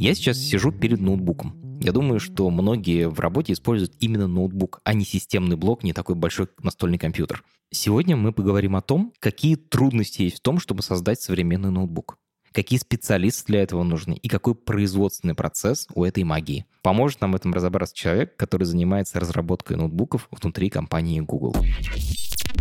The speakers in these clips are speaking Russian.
Я сейчас сижу перед ноутбуком. Я думаю, что многие в работе используют именно ноутбук, а не системный блок, не такой большой настольный компьютер. Сегодня мы поговорим о том, какие трудности есть в том, чтобы создать современный ноутбук. Какие специалисты для этого нужны и какой производственный процесс у этой магии. Поможет нам в этом разобраться человек, который занимается разработкой ноутбуков внутри компании Google.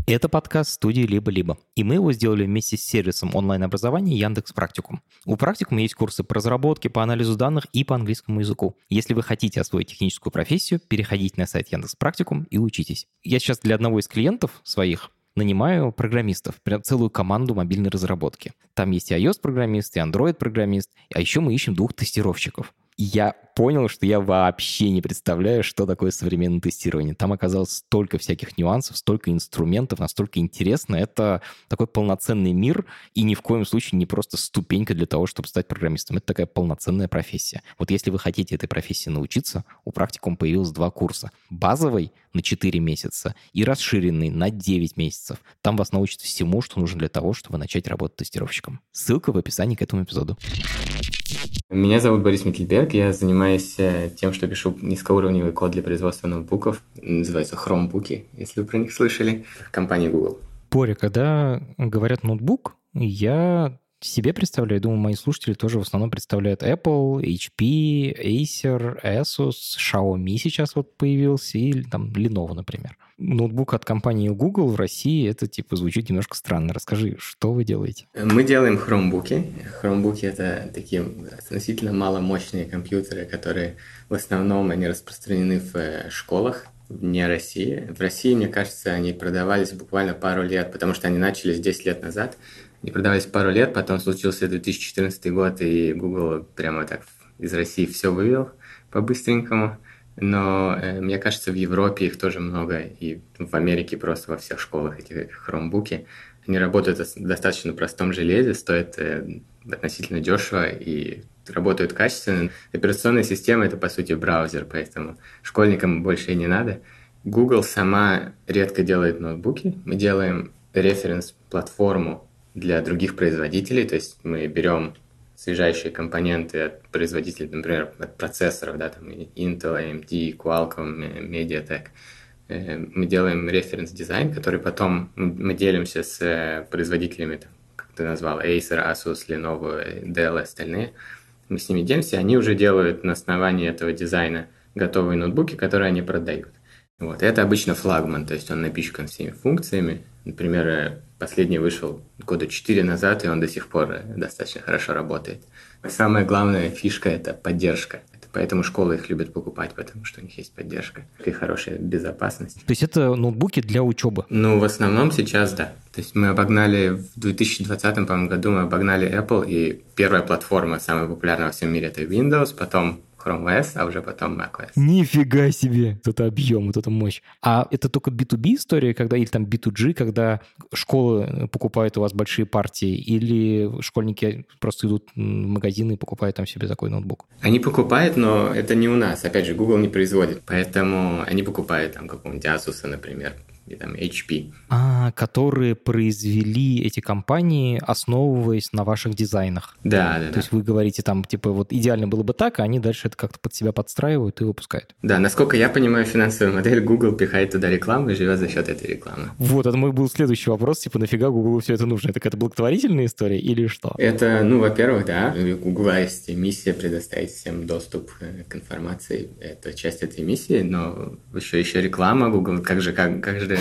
Это подкаст студии «Либо-либо», и мы его сделали вместе с сервисом онлайн-образования Яндекс Практикум. У Практикума есть курсы по разработке, по анализу данных и по английскому языку. Если вы хотите освоить техническую профессию, переходите на сайт Яндекс Практикум и учитесь. Я сейчас для одного из клиентов своих нанимаю программистов, прям целую команду мобильной разработки. Там есть и iOS-программист, и Android-программист, а еще мы ищем двух тестировщиков я понял, что я вообще не представляю, что такое современное тестирование. Там оказалось столько всяких нюансов, столько инструментов, настолько интересно. Это такой полноценный мир, и ни в коем случае не просто ступенька для того, чтобы стать программистом. Это такая полноценная профессия. Вот если вы хотите этой профессии научиться, у практикум появилось два курса. Базовый на 4 месяца и расширенный на 9 месяцев. Там вас научат всему, что нужно для того, чтобы начать работать тестировщиком. Ссылка в описании к этому эпизоду. Меня зовут Борис Микельберг, я занимаюсь э, тем, что пишу низкоуровневый код для производства ноутбуков, называется Chromebooks, если вы про них слышали, компании Google. Боря, когда говорят ноутбук, я себе представляю, думаю, мои слушатели тоже в основном представляют Apple, HP, Acer, Asus, Xiaomi сейчас вот появился, и там Lenovo, например. Ноутбук от компании Google в России, это типа звучит немножко странно. Расскажи, что вы делаете? Мы делаем хромбуки. Хромбуки — это такие относительно маломощные компьютеры, которые в основном они распространены в э, школах, вне России. В России, мне кажется, они продавались буквально пару лет, потому что они начались 10 лет назад. Они продавались пару лет, потом случился 2014 год, и Google прямо так из России все вывел по-быстренькому. Но э, мне кажется, в Европе их тоже много, и в Америке просто во всех школах эти хромбуки. Они работают в достаточно простом железе, стоят э, относительно дешево и работают качественно. Операционная система — это, по сути, браузер, поэтому школьникам больше и не надо. Google сама редко делает ноутбуки. Мы делаем референс-платформу для других производителей, то есть мы берем свежайшие компоненты от производителей, например, от процессоров, да, там Intel, AMD, Qualcomm, MediaTek. Э, мы делаем референс-дизайн, который потом мы делимся с э, производителями, как ты назвал, Acer, Asus, Lenovo, Dell и остальные. Мы с ними делимся, они уже делают на основании этого дизайна готовые ноутбуки, которые они продают. Вот. Это обычно флагман, то есть он напичкан всеми функциями. Например, э, последний вышел года 4 назад, и он до сих пор достаточно хорошо работает. Самая главная фишка – это поддержка. Это поэтому школы их любят покупать, потому что у них есть поддержка и хорошая безопасность. То есть это ноутбуки для учебы? Ну, в основном сейчас да. То есть мы обогнали в 2020 по году мы обогнали Apple, и первая платформа, самая популярная во всем мире, это Windows, потом Chrome OS, а уже потом macOS. Нифига себе! Вот это объем, вот эта мощь. А это только B2B история, когда или там B2G, когда школы покупают у вас большие партии, или школьники просто идут в магазины и покупают там себе такой ноутбук? Они покупают, но это не у нас. Опять же, Google не производит, поэтому они покупают там какого-нибудь Asus, например, и там HP. А, которые произвели эти компании, основываясь на ваших дизайнах. Да, да. То да. есть вы говорите там, типа, вот идеально было бы так, а они дальше это как-то под себя подстраивают и выпускают. Да, насколько я понимаю финансовую модель, Google пихает туда рекламу и живет за счет этой рекламы. Вот, это мой был следующий вопрос, типа, нафига Google все это нужно? Это какая-то благотворительная история или что? Это, ну, во-первых, да, у Google есть миссия предоставить всем доступ э, к информации. Это часть этой миссии, но еще еще реклама Google, как же, как, как же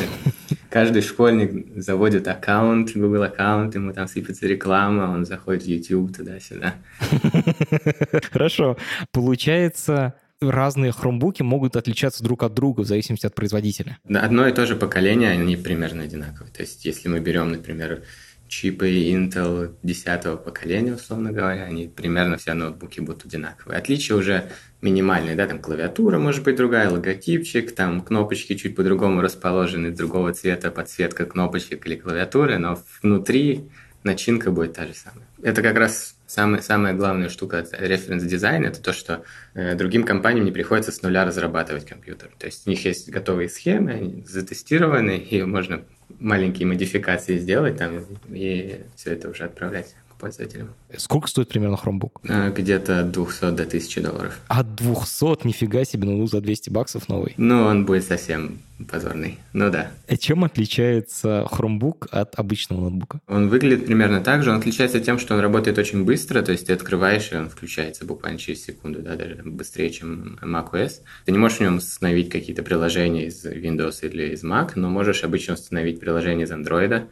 Каждый школьник заводит аккаунт, Google аккаунт, ему там сыпется реклама, он заходит в YouTube туда-сюда. Хорошо. Получается, разные хромбуки могут отличаться друг от друга в зависимости от производителя. Одно и то же поколение, они примерно одинаковые. То есть, если мы берем, например, чипы Intel 10 поколения, условно говоря, они примерно все ноутбуки будут одинаковые. Отличия уже минимальные, да, там клавиатура может быть другая, логотипчик, там кнопочки чуть по-другому расположены, другого цвета подсветка кнопочек или клавиатуры, но внутри начинка будет та же самая. Это как раз самая, самая главная штука референс-дизайна, это то, что э, другим компаниям не приходится с нуля разрабатывать компьютер. То есть у них есть готовые схемы, они затестированы, и можно маленькие модификации сделать там, и все это уже отправлять пользователям. Сколько стоит примерно Chromebook? А, где-то от 200 до 1000 долларов. От 200? Нифига себе, ну за 200 баксов новый. Ну, он будет совсем позорный. Ну да. А чем отличается Chromebook от обычного ноутбука? Он выглядит примерно так же. Он отличается тем, что он работает очень быстро, то есть ты открываешь, и он включается буквально через секунду, да, даже быстрее, чем macOS. Ты не можешь в нем установить какие-то приложения из Windows или из Mac, но можешь обычно установить приложение из Android,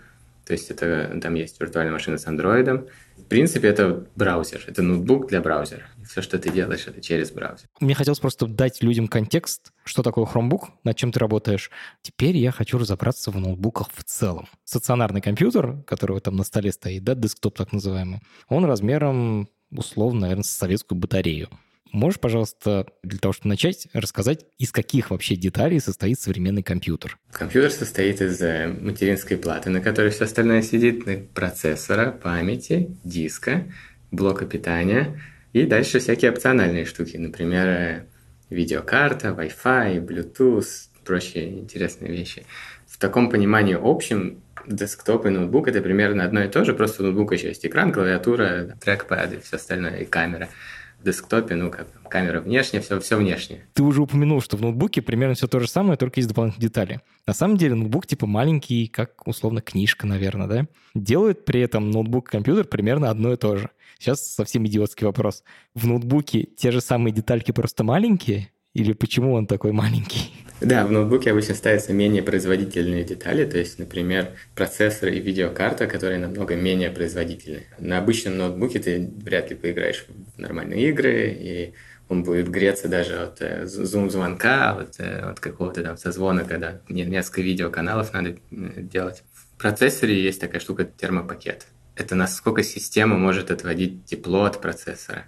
то есть это там есть виртуальная машина с андроидом. В принципе, это браузер, это ноутбук для браузера. Все, что ты делаешь, это через браузер. Мне хотелось просто дать людям контекст, что такое Chromebook, над чем ты работаешь. Теперь я хочу разобраться в ноутбуках в целом. Стационарный компьютер, который там на столе стоит, да, десктоп так называемый, он размером условно, наверное, советскую батарею. Можешь, пожалуйста, для того, чтобы начать, рассказать, из каких вообще деталей состоит современный компьютер? Компьютер состоит из э, материнской платы, на которой все остальное сидит, процессора, памяти, диска, блока питания и дальше всякие опциональные штуки, например, э, видеокарта, Wi-Fi, Bluetooth, прочие интересные вещи. В таком понимании общем десктоп и ноутбук это примерно одно и то же, просто у ноутбука еще есть экран, клавиатура, трекпад и все остальное, и камера десктопе, ну, как камера внешняя, все, все внешнее. Ты уже упомянул, что в ноутбуке примерно все то же самое, только есть дополнительные детали. На самом деле ноутбук типа маленький, как условно книжка, наверное, да? Делает при этом ноутбук компьютер примерно одно и то же. Сейчас совсем идиотский вопрос. В ноутбуке те же самые детальки просто маленькие? Или почему он такой маленький? Да, в ноутбуке обычно ставятся менее производительные детали, то есть, например, процессор и видеокарта, которые намного менее производительны. На обычном ноутбуке ты вряд ли поиграешь в нормальные игры, и он будет греться даже от э, зум-звонка, от, э, от какого-то там созвона, когда несколько видеоканалов надо э, делать. В процессоре есть такая штука термопакет. Это насколько система может отводить тепло от процессора.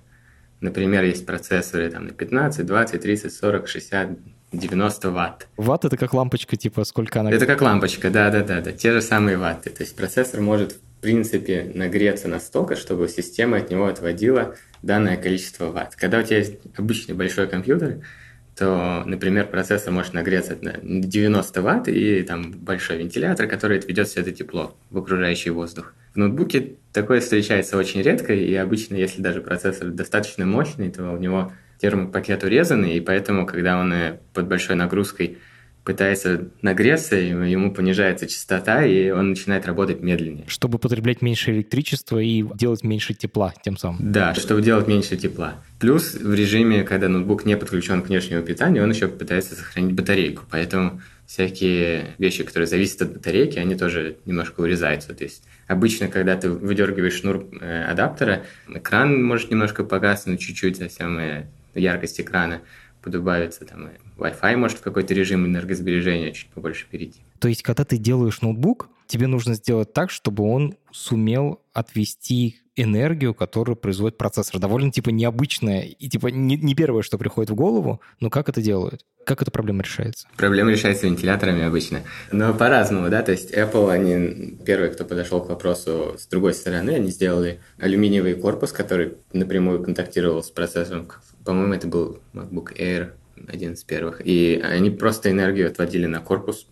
Например, есть процессоры там, на 15, 20, 30, 40, 60, 90 ватт. Ватт это как лампочка, типа сколько она... Это как лампочка, да-да-да, да, те же самые ватты. То есть процессор может, в принципе, нагреться настолько, чтобы система от него отводила данное количество ватт. Когда у тебя есть обычный большой компьютер, то, например, процессор может нагреться на 90 ватт и там большой вентилятор, который отведет все это тепло в окружающий воздух. В ноутбуке такое встречается очень редко, и обычно, если даже процессор достаточно мощный, то у него термопакет урезанный, и поэтому, когда он э, под большой нагрузкой пытается нагреться, ему понижается частота, и он начинает работать медленнее. Чтобы потреблять меньше электричества и делать меньше тепла тем самым. Да, чтобы делать меньше тепла. Плюс в режиме, когда ноутбук не подключен к внешнему питанию, он еще пытается сохранить батарейку. Поэтому всякие вещи, которые зависят от батарейки, они тоже немножко урезаются. То есть обычно, когда ты выдергиваешь шнур э, адаптера, экран может немножко погаснуть чуть-чуть, совсем э, яркость экрана подубавится, там, Wi-Fi может в какой-то режим энергосбережения чуть побольше перейти. То есть, когда ты делаешь ноутбук, тебе нужно сделать так, чтобы он сумел отвести энергию, которую производит процессор. Довольно, типа, необычное и, типа, не, не первое, что приходит в голову, но как это делают? Как эта проблема решается? Проблема решается вентиляторами обычно. Но по-разному, да, то есть Apple, они первые, кто подошел к вопросу с другой стороны, они сделали алюминиевый корпус, который напрямую контактировал с процессором. По-моему, это был MacBook Air, один из первых. И они просто энергию отводили на корпус,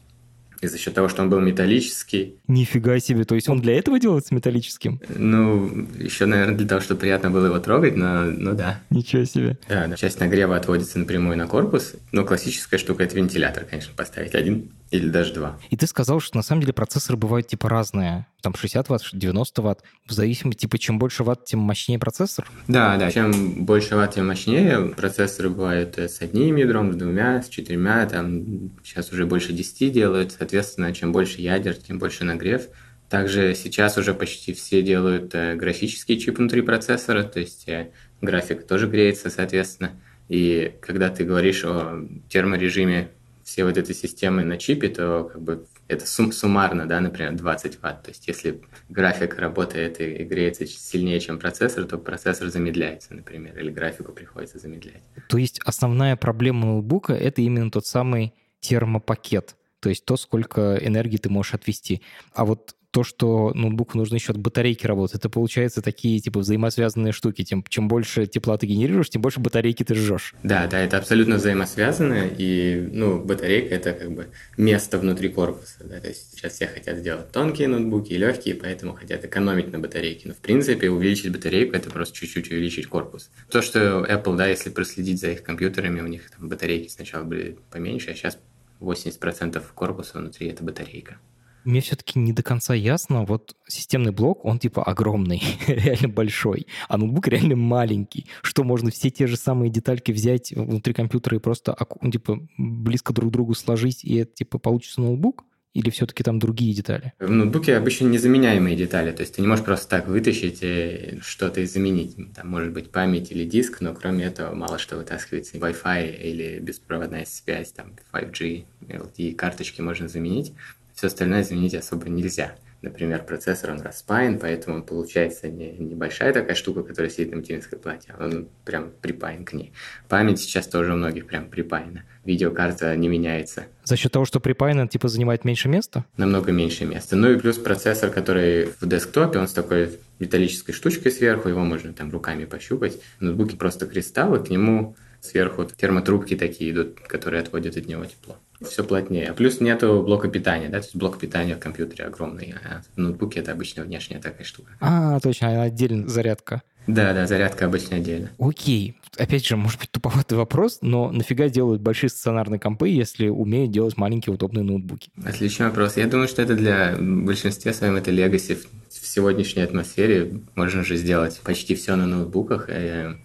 и за счет того, что он был металлический. Нифига себе, то есть он для этого делается металлическим? Ну, еще, наверное, для того, чтобы приятно было его трогать, но ну да. Ничего себе. Да, да. Часть нагрева отводится напрямую на корпус, но классическая штука – это вентилятор, конечно, поставить один или даже два. И ты сказал, что на самом деле процессоры бывают типа разные. Там 60 ватт, 90 ватт. В зависимости, типа, чем больше ватт, тем мощнее процессор? Да, да. Чем больше ватт, тем мощнее. Процессоры бывают с одним ядром, с двумя, с четырьмя. Там сейчас уже больше 10 делают. Соответственно, чем больше ядер, тем больше нагрев. Также сейчас уже почти все делают э, графический чип внутри процессора, то есть э, график тоже греется, соответственно. И когда ты говоришь о терморежиме все вот эти системы на чипе, то как бы это сум суммарно, да, например, 20 ватт. То есть если график работает и греется сильнее, чем процессор, то процессор замедляется, например, или графику приходится замедлять. То есть основная проблема ноутбука — это именно тот самый термопакет, то есть то, сколько энергии ты можешь отвести. А вот то, что ноутбуку нужно еще от батарейки работать, это получается такие типа взаимосвязанные штуки. Тем, чем больше тепла ты генерируешь, тем больше батарейки ты жжешь. Да, да, это абсолютно взаимосвязано. И, ну, батарейка это как бы место внутри корпуса. Да? То есть сейчас все хотят сделать тонкие ноутбуки и легкие, поэтому хотят экономить на батарейке. Но в принципе увеличить батарейку это просто чуть-чуть увеличить корпус. То, что Apple, да, если проследить за их компьютерами, у них там батарейки сначала были поменьше, а сейчас 80% корпуса внутри это батарейка мне все-таки не до конца ясно, вот системный блок, он типа огромный, реально большой, а ноутбук реально маленький. Что, можно все те же самые детальки взять внутри компьютера и просто ну, типа близко друг к другу сложить, и это типа получится ноутбук? Или все-таки там другие детали? В ноутбуке обычно незаменяемые детали. То есть ты не можешь просто так вытащить что-то и заменить. Там может быть память или диск, но кроме этого мало что вытаскивается. Wi-Fi или беспроводная связь, там 5G, LTE карточки можно заменить. Все остальное заменить особо нельзя. Например, процессор, он распаян, поэтому получается не, небольшая такая штука, которая сидит на материнской плате, а он прям припаян к ней. Память сейчас тоже у многих прям припаяна. Видеокарта не меняется. За счет того, что припаяна, типа занимает меньше места? Намного меньше места. Ну и плюс процессор, который в десктопе, он с такой металлической штучкой сверху, его можно там руками пощупать. В ноутбуке просто кристаллы, к нему сверху термотрубки такие идут, которые отводят от него тепло все плотнее. Плюс нету блока питания, да, то есть блок питания в компьютере огромный, а в ноутбуке это обычно внешняя такая штука. А, точно, отдельно зарядка. Да, да, зарядка обычно отдельно. Окей. Опять же, может быть, туповатый вопрос, но нафига делают большие стационарные компы, если умеют делать маленькие удобные ноутбуки? Отличный вопрос. Я думаю, что это для большинства своем это легаси в сегодняшней атмосфере. Можно же сделать почти все на ноутбуках. Э,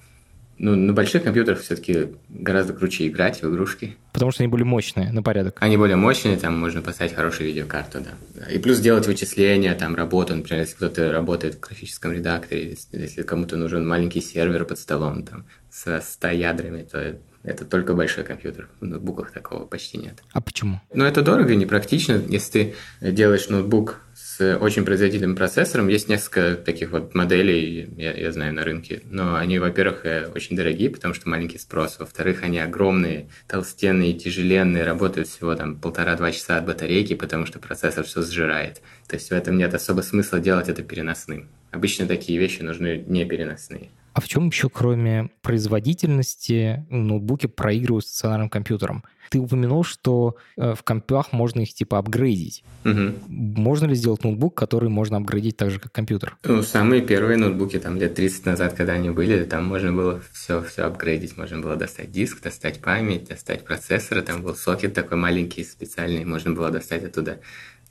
ну, на больших компьютерах все-таки гораздо круче играть в игрушки. Потому что они более мощные, на порядок. Они более мощные, там можно поставить хорошую видеокарту, да. И плюс делать вычисления, там работу, например, если кто-то работает в графическом редакторе, если кому-то нужен маленький сервер под столом, там, со 100 ядрами, то это только большой компьютер. В ноутбуках такого почти нет. А почему? Ну, это дорого и непрактично. Если ты делаешь ноутбук очень производительным процессором. Есть несколько таких вот моделей, я, я знаю, на рынке. Но они, во-первых, э, очень дорогие, потому что маленький спрос. Во-вторых, они огромные, толстенные, тяжеленные, работают всего там полтора-два часа от батарейки, потому что процессор все сжирает. То есть в этом нет особо смысла делать это переносным. Обычно такие вещи нужны не переносные. А в чем еще, кроме производительности, ноутбуки проигрывают стационарным компьютером? Ты упомянул, что э, в компах можно их типа апгрейдить. Угу. Можно ли сделать ноутбук, который можно апгрейдить так же, как компьютер? Ну, самые первые ноутбуки, там лет 30 назад, когда они были, там можно было все, все апгрейдить. Можно было достать диск, достать память, достать процессор. Там был сокет такой маленький, специальный. Можно было достать оттуда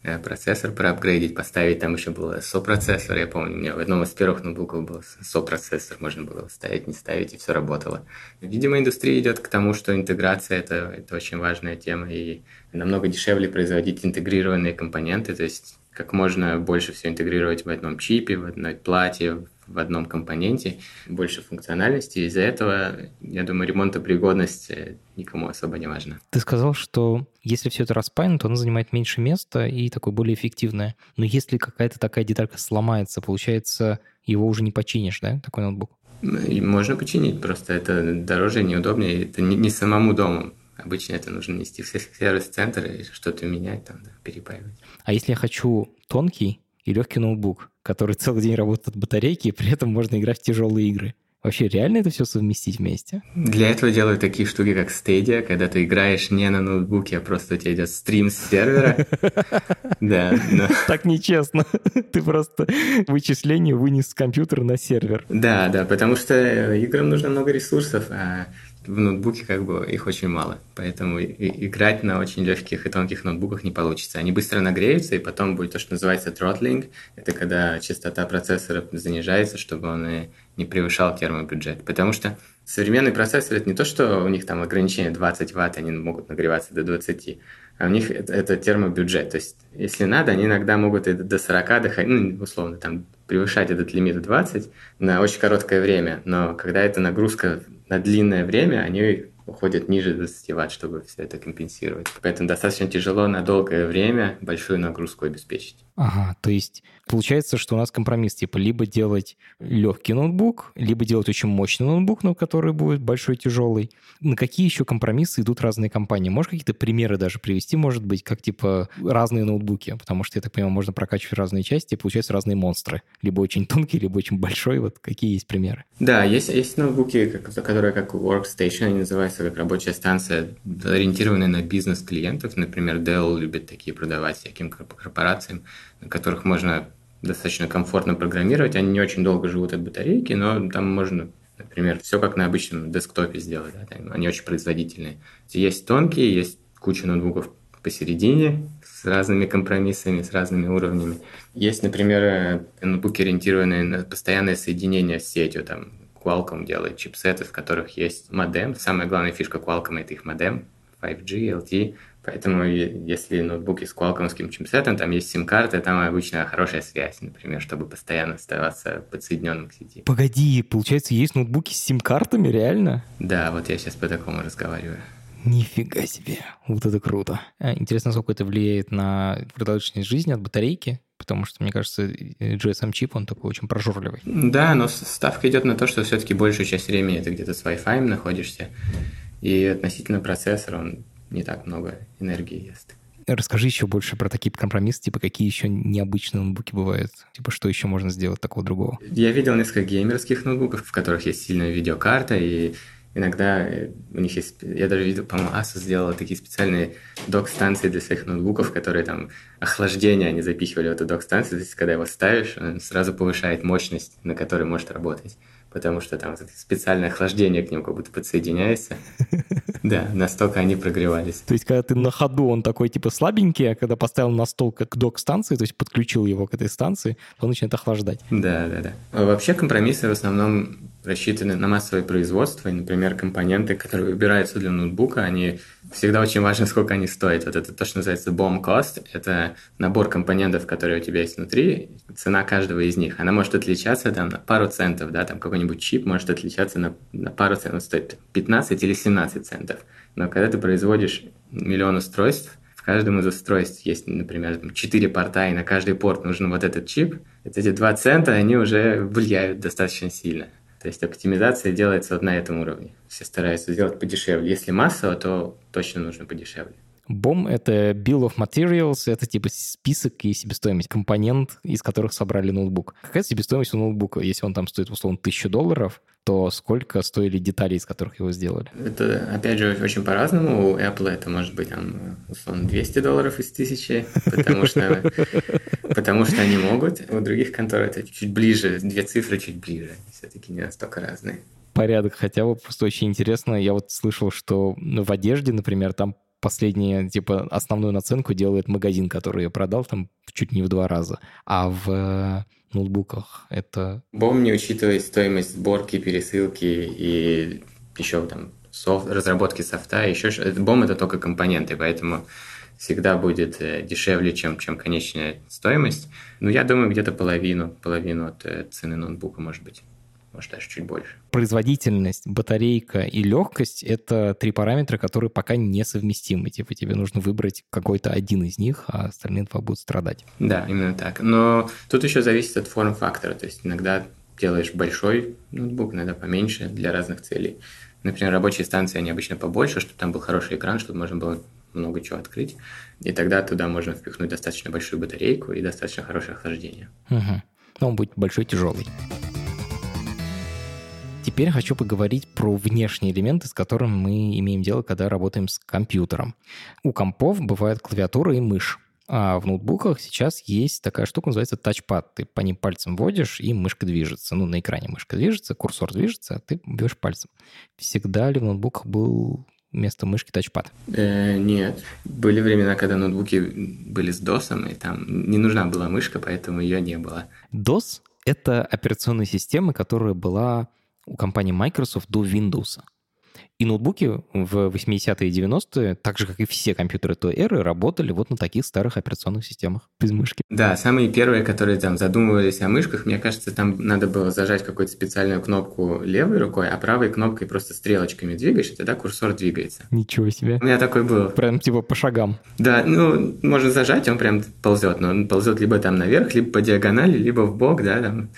процессор проапгрейдить, поставить, там еще был SO-процессор, я помню, у меня в одном из первых ноутбуков был SO-процессор, можно было ставить, не ставить, и все работало. Видимо, индустрия идет к тому, что интеграция это, это очень важная тема, и намного дешевле производить интегрированные компоненты, то есть как можно больше все интегрировать в одном чипе, в одной плате, в одном компоненте, больше функциональности. Из-за этого, я думаю, ремонтопригодность э, никому особо не важна. Ты сказал, что если все это распаяно, то оно занимает меньше места и такое более эффективное. Но если какая-то такая деталька сломается, получается, его уже не починишь, да, такой ноутбук? И можно починить, просто это дороже, неудобнее. Это не, не самому дому. Обычно это нужно нести в сервис-центр и что-то менять, там, да, перепаивать. А если я хочу тонкий и легкий ноутбук, который целый день работает от батарейки, и при этом можно играть в тяжелые игры. Вообще реально это все совместить вместе? Для этого делают такие штуки, как Stadia, когда ты играешь не на ноутбуке, а просто у тебя идет стрим с сервера. Да. Так нечестно. Ты просто вычисление вынес с компьютера на сервер. Да, да, потому что играм нужно много ресурсов, а в ноутбуке как бы их очень мало, поэтому играть на очень легких и тонких ноутбуках не получится. Они быстро нагреются, и потом будет то, что называется throttling. Это когда частота процессора занижается, чтобы он не превышал термобюджет. Потому что современный процессор это не то, что у них там ограничение 20 ватт, они могут нагреваться до 20, а у них это, это термобюджет. То есть, если надо, они иногда могут и до 40 доходить, ну, условно, там, превышать этот лимит 20 на очень короткое время. Но когда эта нагрузка на длинное время, они уходят ниже 20 ватт, чтобы все это компенсировать. Поэтому достаточно тяжело на долгое время большую нагрузку обеспечить. Ага, то есть получается, что у нас компромисс, типа, либо делать легкий ноутбук, либо делать очень мощный ноутбук, но который будет большой, тяжелый. На какие еще компромиссы идут разные компании? Можешь какие-то примеры даже привести, может быть, как, типа, разные ноутбуки? Потому что, я так понимаю, можно прокачивать разные части, и получаются разные монстры. Либо очень тонкий, либо очень большой. Вот какие есть примеры? Да, есть, есть ноутбуки, которые как Workstation, они называются как рабочая станция, ориентированная на бизнес-клиентов. Например, Dell любит такие продавать всяким корпорациям, которых можно достаточно комфортно программировать. Они не очень долго живут от батарейки, но там можно, например, все как на обычном десктопе сделать. Да, они очень производительные. Есть тонкие, есть куча ноутбуков посередине с разными компромиссами, с разными уровнями. Есть, например, ноутбуки, ориентированные на постоянное соединение с сетью. Там Qualcomm делает чипсеты, в которых есть модем. Самая главная фишка Qualcomm — это их модем 5G, LTE. Поэтому если ноутбуки с qualcomm чипсетом, там есть сим-карты, там обычно хорошая связь, например, чтобы постоянно оставаться подсоединенным к сети. Погоди, получается, есть ноутбуки с сим-картами, реально? Да, вот я сейчас по такому разговариваю. Нифига себе, вот это круто. А, интересно, сколько это влияет на продолжительность жизни от батарейки, потому что, мне кажется, GSM-чип, он такой очень прожорливый. Да, но ставка идет на то, что все-таки большую часть времени ты где-то с Wi-Fi находишься, и относительно процессора он не так много энергии ест. Расскажи еще больше про такие компромиссы, типа какие еще необычные ноутбуки бывают, типа что еще можно сделать такого другого? Я видел несколько геймерских ноутбуков, в которых есть сильная видеокарта, и иногда э, у них есть... Я даже видел, по-моему, Asus сделала такие специальные док-станции для своих ноутбуков, которые там охлаждение они запихивали в эту док-станцию, то есть когда его ставишь, он сразу повышает мощность, на которой может работать потому что там специальное охлаждение к ним как будто подсоединяется. Да, настолько они прогревались. То есть, когда ты на ходу, он такой типа слабенький, а когда поставил на стол как док-станции, то есть подключил его к этой станции, он начинает охлаждать. Да, да, да. Вообще компромиссы в основном рассчитаны на массовое производство. И, например, компоненты, которые выбираются для ноутбука, они всегда очень важно, сколько они стоят. Вот это то, что называется BOM cost. Это набор компонентов, которые у тебя есть внутри, цена каждого из них. Она может отличаться там на пару центов, да, там какой-нибудь чип может отличаться на, на пару центов, стоит 15 или 17 центов. Но когда ты производишь миллион устройств, в каждом из устройств есть, например, там, 4 порта, и на каждый порт нужен вот этот чип, вот эти 2 цента, они уже влияют достаточно сильно. То есть оптимизация делается на этом уровне. Все стараются сделать подешевле. Если массово, то точно нужно подешевле. BOM — это Bill of Materials, это типа список и себестоимость, компонент, из которых собрали ноутбук. Какая себестоимость у ноутбука? Если он там стоит, условно, 1000 долларов, то сколько стоили детали, из которых его сделали? Это, опять же, очень по-разному. У Apple это может быть, там, условно, 200 долларов из 1000, потому что, потому что они могут. У других контор это чуть ближе, две цифры чуть ближе. Все-таки не настолько разные порядок хотя бы. Просто очень интересно. Я вот слышал, что в одежде, например, там последние, типа, основную наценку делает магазин, который я продал там чуть не в два раза. А в э, ноутбуках это... Бом не учитывает стоимость сборки, пересылки и еще там софт, разработки софта, еще бом это только компоненты, поэтому всегда будет э, дешевле, чем, чем конечная стоимость. Ну, я думаю, где-то половину, половину от э, цены ноутбука, может быть может, даже чуть больше. Производительность, батарейка и легкость — это три параметра, которые пока несовместимы. Типа тебе нужно выбрать какой-то один из них, а остальные два будут страдать. Да, именно так. Но тут еще зависит от форм-фактора. То есть иногда делаешь большой ноутбук, иногда поменьше для разных целей. Например, рабочие станции, они обычно побольше, чтобы там был хороший экран, чтобы можно было много чего открыть. И тогда туда можно впихнуть достаточно большую батарейку и достаточно хорошее охлаждение. Угу. Но он будет большой, тяжелый. Теперь хочу поговорить про внешние элементы, с которыми мы имеем дело, когда работаем с компьютером. У компов бывают клавиатура и мышь. А в ноутбуках сейчас есть такая штука, называется тачпад. Ты по ним пальцем вводишь, и мышка движется. Ну, на экране мышка движется, курсор движется, а ты бьешь пальцем. Всегда ли в ноутбуках был вместо мышки тачпад? Э, нет. Были времена, когда ноутбуки были с DOS, и там не нужна была мышка, поэтому ее не было. DOS — это операционная система, которая была у компании Microsoft до Windows. И ноутбуки в 80-е и 90-е, так же, как и все компьютеры той эры, работали вот на таких старых операционных системах без мышки. Да, самые первые, которые там задумывались о мышках, мне кажется, там надо было зажать какую-то специальную кнопку левой рукой, а правой кнопкой просто стрелочками двигаешь, и тогда курсор двигается. Ничего себе. У меня такой был. Прям типа по шагам. Да, ну, можно зажать, он прям ползет, но он ползет либо там наверх, либо по диагонали, либо в бок, да, там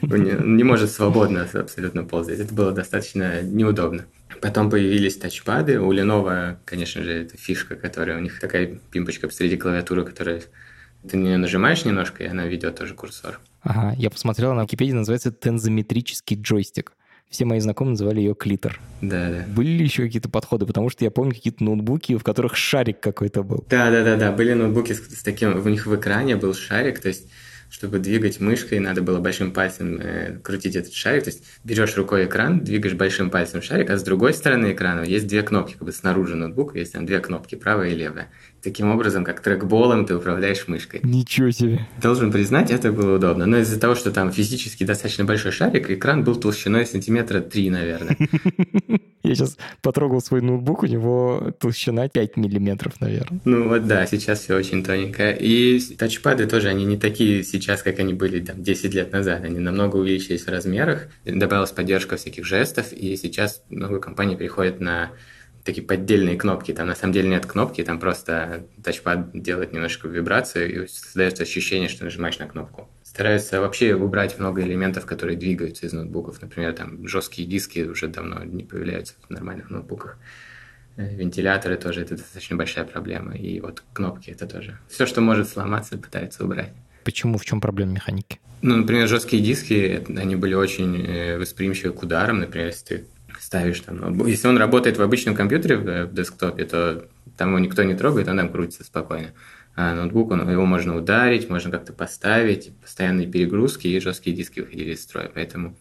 не может свободно абсолютно ползать. Это было достаточно неудобно. Потом появились тачпады. У Lenovo, конечно же, это фишка, которая у них такая пимпочка посреди клавиатуры, которая ты на нее нажимаешь немножко, и она ведет тоже курсор. Ага, я посмотрел, на Википедии называется тензометрический джойстик. Все мои знакомые называли ее клитор. Да, да. Были ли еще какие-то подходы? Потому что я помню какие-то ноутбуки, в которых шарик какой-то был. Да, да, да, да. Были ноутбуки с, с таким, у них в экране был шарик, то есть чтобы двигать мышкой, надо было большим пальцем э, крутить этот шарик. То есть берешь рукой экран, двигаешь большим пальцем шарик, а с другой стороны экрана есть две кнопки, как бы снаружи ноутбука есть там две кнопки, правая и левая. Таким образом, как трекболом ты управляешь мышкой. Ничего себе. Должен признать, это было удобно. Но из-за того, что там физически достаточно большой шарик, экран был толщиной сантиметра три, наверное. Я сейчас потрогал свой ноутбук, у него толщина 5 миллиметров, наверное. Ну вот да, сейчас все очень тоненькое. И тачпады тоже, они не такие сейчас, как они были там 10 лет назад. Они намного увеличились в размерах, добавилась поддержка всяких жестов, и сейчас много компаний переходят на такие поддельные кнопки. Там на самом деле нет кнопки, там просто тачпад делает немножко вибрацию, и создается ощущение, что нажимаешь на кнопку. Стараются вообще убрать много элементов, которые двигаются из ноутбуков. Например, там жесткие диски уже давно не появляются в нормальных ноутбуках. Э, вентиляторы тоже это достаточно большая проблема. И вот кнопки это тоже. Все, что может сломаться, пытаются убрать. Почему? В чем проблема механики? Ну, например, жесткие диски, они были очень э, восприимчивы к ударам. Например, если ты ставишь там ноутбук. Если он работает в обычном компьютере, в, в десктопе, то там его никто не трогает, он там крутится спокойно. А ноутбук, он, его можно ударить, можно как-то поставить, постоянные перегрузки и жесткие диски выходили из строя. Поэтому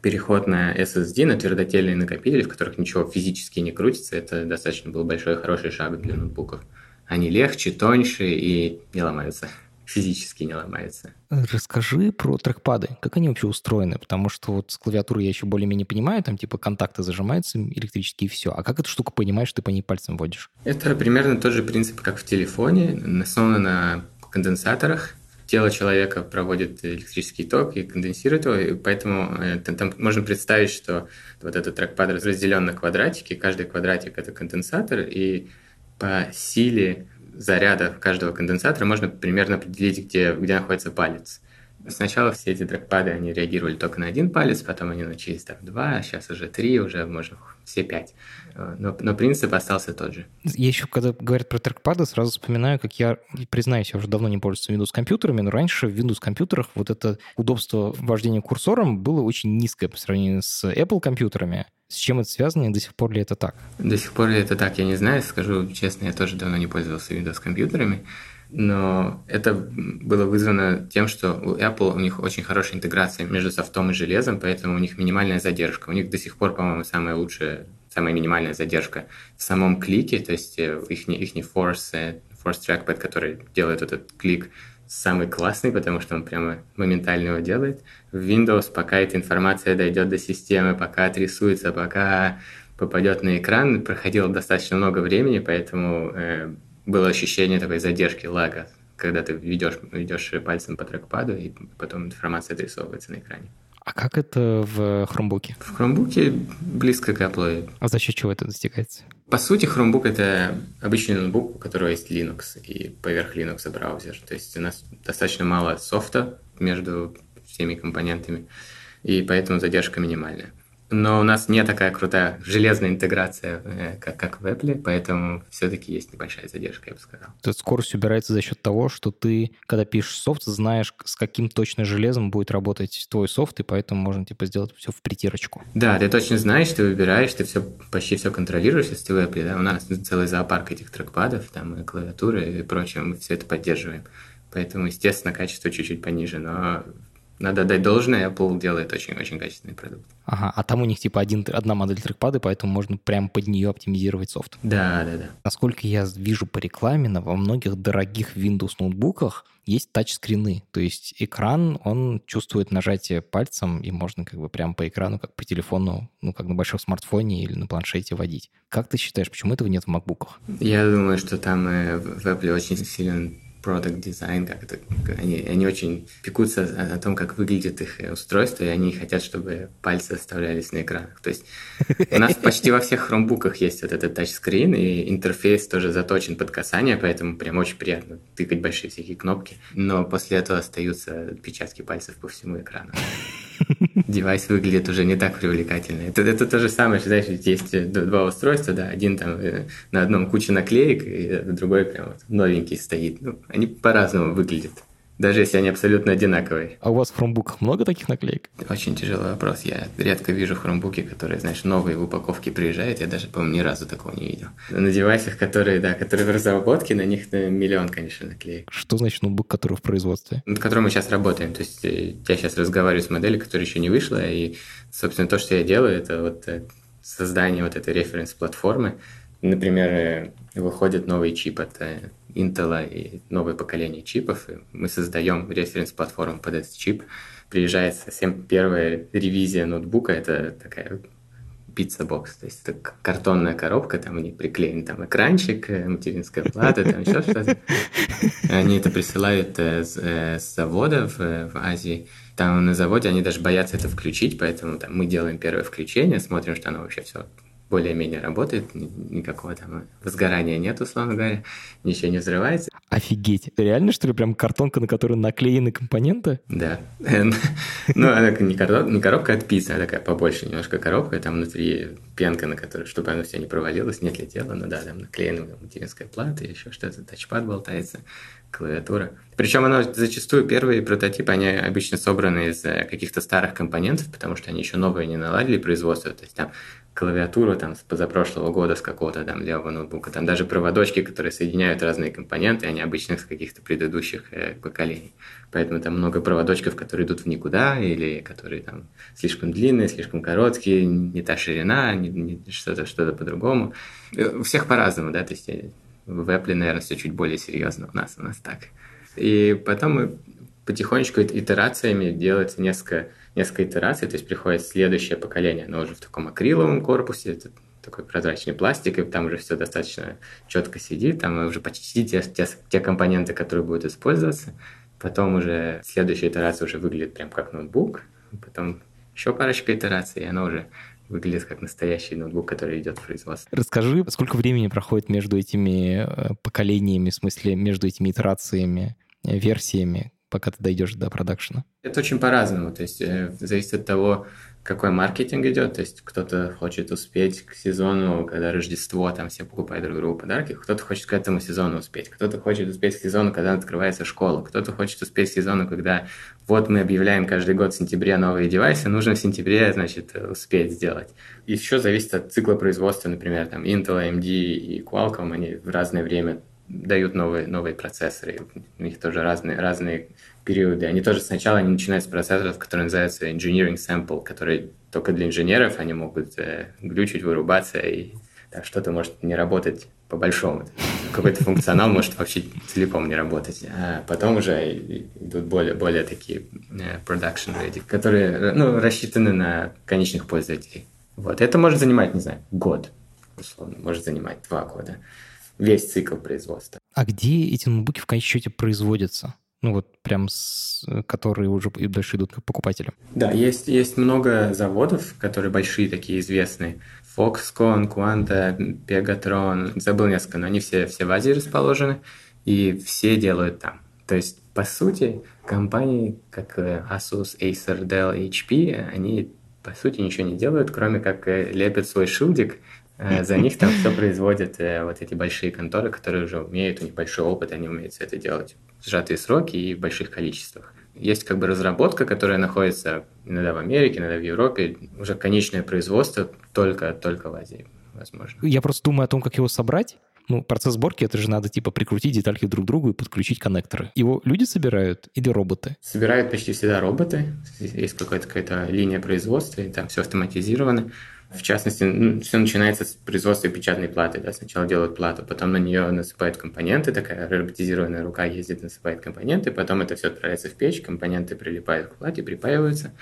переход на SSD, на твердотельные накопители, в которых ничего физически не крутится, это достаточно был большой хороший шаг для ноутбуков. Они легче, тоньше и не ломаются физически не ломается. Расскажи про трекпады. Как они вообще устроены? Потому что вот с клавиатурой я еще более-менее понимаю, там типа контакты зажимаются электрически и все. А как эту штуку понимаешь, ты по ней пальцем водишь? Это примерно тот же принцип, как в телефоне, основано на конденсаторах. Тело человека проводит электрический ток и конденсирует его, и поэтому э, там можно представить, что вот этот трекпад разделен на квадратики, каждый квадратик — это конденсатор, и по силе заряда каждого конденсатора можно примерно определить, где, где находится палец. Сначала все эти трекпады, они реагировали только на один палец, потом они научились там два, а сейчас уже три, уже можно все пять. Э, но, но принцип остался тот же. Я еще, когда говорят про трекпады, сразу вспоминаю, как я, признаюсь, я уже давно не пользуюсь Windows-компьютерами, но раньше в Windows-компьютерах вот это удобство вождения курсором было очень низкое по сравнению с Apple-компьютерами. С чем это связано и до сих пор ли это так? До сих пор ли это так, я не знаю. Скажу честно, я тоже давно не пользовался Windows-компьютерами но это было вызвано тем, что у Apple у них очень хорошая интеграция между софтом и железом, поэтому у них минимальная задержка. У них до сих пор, по-моему, самая лучшая, самая минимальная задержка в самом клике, то есть э, их, их Force, Force Trackpad, который делает этот клик, самый классный, потому что он прямо моментально его делает. В Windows, пока эта информация дойдет до системы, пока отрисуется, пока попадет на экран, проходило достаточно много времени, поэтому э, было ощущение такой задержки, лага, когда ты ведешь, ведешь пальцем по трекпаду, и потом информация отрисовывается на экране. А как это в хромбуке? В хромбуке близко к Apple. А за счет чего это достигается? По сути, хромбук это обычный ноутбук, у которого есть Linux, и поверх Linux браузер. То есть у нас достаточно мало софта между всеми компонентами, и поэтому задержка минимальная но у нас не такая крутая железная интеграция, э, как, как в Apple, поэтому все-таки есть небольшая задержка, я бы сказал. Есть скорость убирается за счет того, что ты, когда пишешь софт, знаешь, с каким точно железом будет работать твой софт, и поэтому можно типа сделать все в притирочку. Да, ты точно знаешь, ты выбираешь, ты все почти все контролируешь, если ты в Apple, да, у нас целый зоопарк этих трекпадов, там и клавиатуры и прочее, мы все это поддерживаем. Поэтому, естественно, качество чуть-чуть пониже, но надо дать должное, Apple делает очень-очень качественный продукт. Ага, а там у них типа один, одна модель трекпада, поэтому можно прямо под нее оптимизировать софт. Да, да, да. Насколько я вижу по рекламе, во многих дорогих Windows ноутбуках есть тачскрины. То есть экран, он чувствует нажатие пальцем, и можно как бы прямо по экрану, как по телефону, ну, как на большом смартфоне или на планшете водить. Как ты считаешь, почему этого нет в макбуках? Я думаю, что там э, в Apple очень силен product design, как это, они, они очень пекутся о, о том, как выглядит их э, устройство, и они хотят, чтобы пальцы оставлялись на экранах. То есть у нас почти во всех хромбуках есть вот этот тачскрин, и интерфейс тоже заточен под касание, поэтому прям очень приятно тыкать большие всякие кнопки. Но после этого остаются отпечатки пальцев по всему экрану девайс выглядит уже не так привлекательно. Это, это то же самое, что, знаешь, есть два устройства, да, один там э, на одном куча наклеек, и другой прям вот новенький стоит. Ну, они по-разному выглядят даже если они абсолютно одинаковые. А у вас в хромбуках много таких наклеек? Очень тяжелый вопрос. Я редко вижу хромбуки, которые, знаешь, новые в упаковке приезжают. Я даже, по-моему, ни разу такого не видел. На девайсах, которые, да, которые в разработке, на них миллион, конечно, наклеек. Что значит ноутбук, который в производстве? Над которым мы сейчас работаем. То есть э, я сейчас разговариваю с моделью, которая еще не вышла, и, собственно, то, что я делаю, это вот э, создание вот этой референс-платформы. Например, э, выходит новый чип от Intel и новое поколение чипов. И мы создаем референс-платформу под этот чип. Приезжает совсем первая ревизия ноутбука, это такая пицца-бокс, то есть это картонная коробка, там у них приклеен там экранчик, э, материнская плата, там еще что-то. Они это присылают э, с, э, с завода в Азии. Там на заводе они даже боятся это включить, поэтому там, мы делаем первое включение, смотрим, что оно вообще все более-менее работает, никакого там возгорания нет, условно говоря, ничего не взрывается. Офигеть. Реально, что ли, прям картонка, на которой наклеены компоненты? Да. Ну, она не, коробка от пиццы, а такая побольше немножко коробка, там внутри пенка, на которой, чтобы оно все не провалилось, не отлетело, ну да, там наклеена материнская плата, еще что-то, тачпад болтается, клавиатура. Причем оно зачастую первые прототипы, они обычно собраны из э, каких-то старых компонентов, потому что они еще новые не наладили производство. То есть там клавиатуру там с позапрошлого года с какого-то там левого ноутбука, там даже проводочки, которые соединяют разные компоненты, они обычно с каких-то предыдущих э, поколений. Поэтому там много проводочков, которые идут в никуда, или которые там слишком длинные, слишком короткие, не та ширина, не, не, что-то что по-другому. Э, у всех по-разному, да, то есть э, в Apple, наверное, все чуть более серьезно у нас, у нас так. И потом мы потихонечку итерациями делается несколько несколько итераций, то есть приходит следующее поколение, оно уже в таком акриловом корпусе, это такой прозрачный пластик, и там уже все достаточно четко сидит, там уже почти те, те, те компоненты, которые будут использоваться. Потом уже следующая итерация уже выглядит прям как ноутбук, потом еще парочка итераций, и оно уже выглядит как настоящий ноутбук, который идет в производство. Расскажи, сколько времени проходит между этими э, поколениями, в смысле между этими итерациями, э, версиями, пока ты дойдешь до продакшена? Это очень по-разному, то есть э, зависит от того, какой маркетинг идет, то есть кто-то хочет успеть к сезону, когда Рождество, там все покупают друг другу подарки, кто-то хочет к этому сезону успеть, кто-то хочет успеть к сезону, когда открывается школа, кто-то хочет успеть к сезону, когда вот мы объявляем каждый год в сентябре новые девайсы, нужно в сентябре, значит, успеть сделать. Еще зависит от цикла производства, например, там Intel, AMD и Qualcomm, они в разное время дают новые, новые процессоры. У них тоже разные, разные периоды. Они тоже сначала они начинают с процессоров, которые называются engineering sample, которые только для инженеров, они могут э, глючить, вырубаться, и так что-то может не работать по-большому. Какой-то функционал может вообще целиком не работать. А потом уже идут более, более такие э, production ready, которые ну, рассчитаны на конечных пользователей. Вот. Это может занимать, не знаю, год, условно, может занимать два года весь цикл производства. А где эти ноутбуки в конечном счете производятся? Ну вот прям с, которые уже дальше идут к покупателям. Да, есть, есть много заводов, которые большие, такие известные. Foxconn, Quanta, Pegatron, забыл несколько, но они все, все в Азии расположены, и все делают там. То есть, по сути, компании, как э, Asus, Acer, Dell, HP, они, по сути, ничего не делают, кроме как э, лепят свой шилдик за них там все производят э, вот эти большие конторы, которые уже умеют, у них большой опыт, они умеют все это делать в сжатые сроки и в больших количествах. Есть как бы разработка, которая находится иногда в Америке, иногда в Европе, уже конечное производство только, только в Азии, возможно. Я просто думаю о том, как его собрать, Ну, процесс сборки, это же надо, типа, прикрутить детальки друг к другу и подключить коннекторы. Его люди собирают или роботы? Собирают почти всегда роботы. Есть какая-то какая-то линия производства, и там все автоматизировано. В частности, ну, все начинается с производства печатной платы. Да? Сначала делают плату, потом на нее насыпают компоненты, такая роботизированная рука ездит, насыпает компоненты, потом это все отправляется в печь, компоненты прилипают к плате, припаиваются,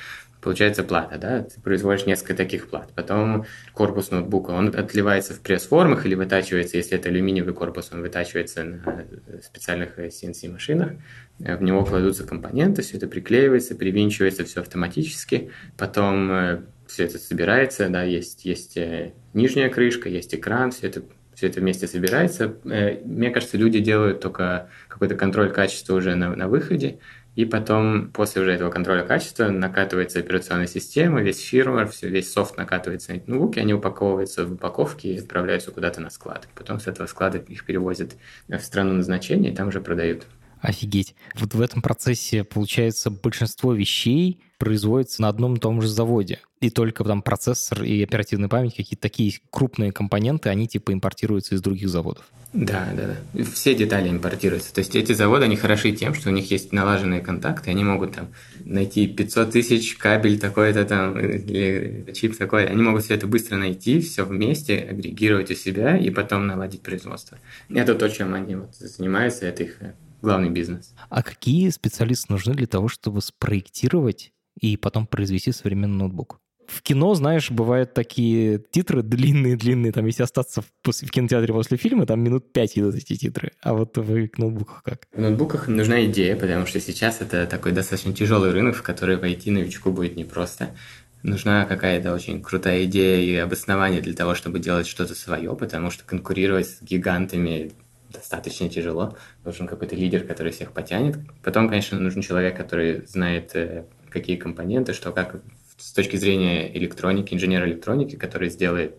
получается плата, да, ты производишь несколько таких плат. Потом корпус ноутбука, он отливается в пресс-формах или вытачивается, если это алюминиевый корпус, он вытачивается на специальных CNC-машинах. В него кладутся компоненты, все это приклеивается, привинчивается все автоматически. Потом э, все это собирается, да, есть, есть э, нижняя крышка, есть экран, все это, все это вместе собирается. Э, мне кажется, люди делают только какой-то контроль качества уже на, на выходе, и потом после уже этого контроля качества накатывается операционная система, весь фирмвер, все, весь софт накатывается на эти ноутбуки, они упаковываются в упаковки и отправляются куда-то на склад. Потом с этого склада их перевозят в страну назначения и там уже продают. Офигеть. Вот в этом процессе, получается, большинство вещей производится на одном и том же заводе. И только там процессор и оперативная память, какие-то такие крупные компоненты, они типа импортируются из других заводов. Да, да, да. Все детали импортируются. То есть эти заводы, они хороши тем, что у них есть налаженные контакты, они могут там найти 500 тысяч кабель такой-то там или чип такой. Они могут все это быстро найти, все вместе, агрегировать у себя и потом наладить производство. Это то, чем они вот занимаются, это их главный бизнес. А какие специалисты нужны для того, чтобы спроектировать и потом произвести современный ноутбук? В кино, знаешь, бывают такие титры длинные-длинные, там, если остаться в, в кинотеатре после фильма, там минут пять идут эти титры. А вот в ноутбуках как? В ноутбуках нужна идея, потому что сейчас это такой достаточно тяжелый рынок, в который войти новичку будет непросто. Нужна какая-то очень крутая идея и обоснование для того, чтобы делать что-то свое, потому что конкурировать с гигантами достаточно тяжело. Нужен какой-то лидер, который всех потянет. Потом, конечно, нужен человек, который знает, э, какие компоненты, что как с точки зрения электроники, инженер электроники, который сделает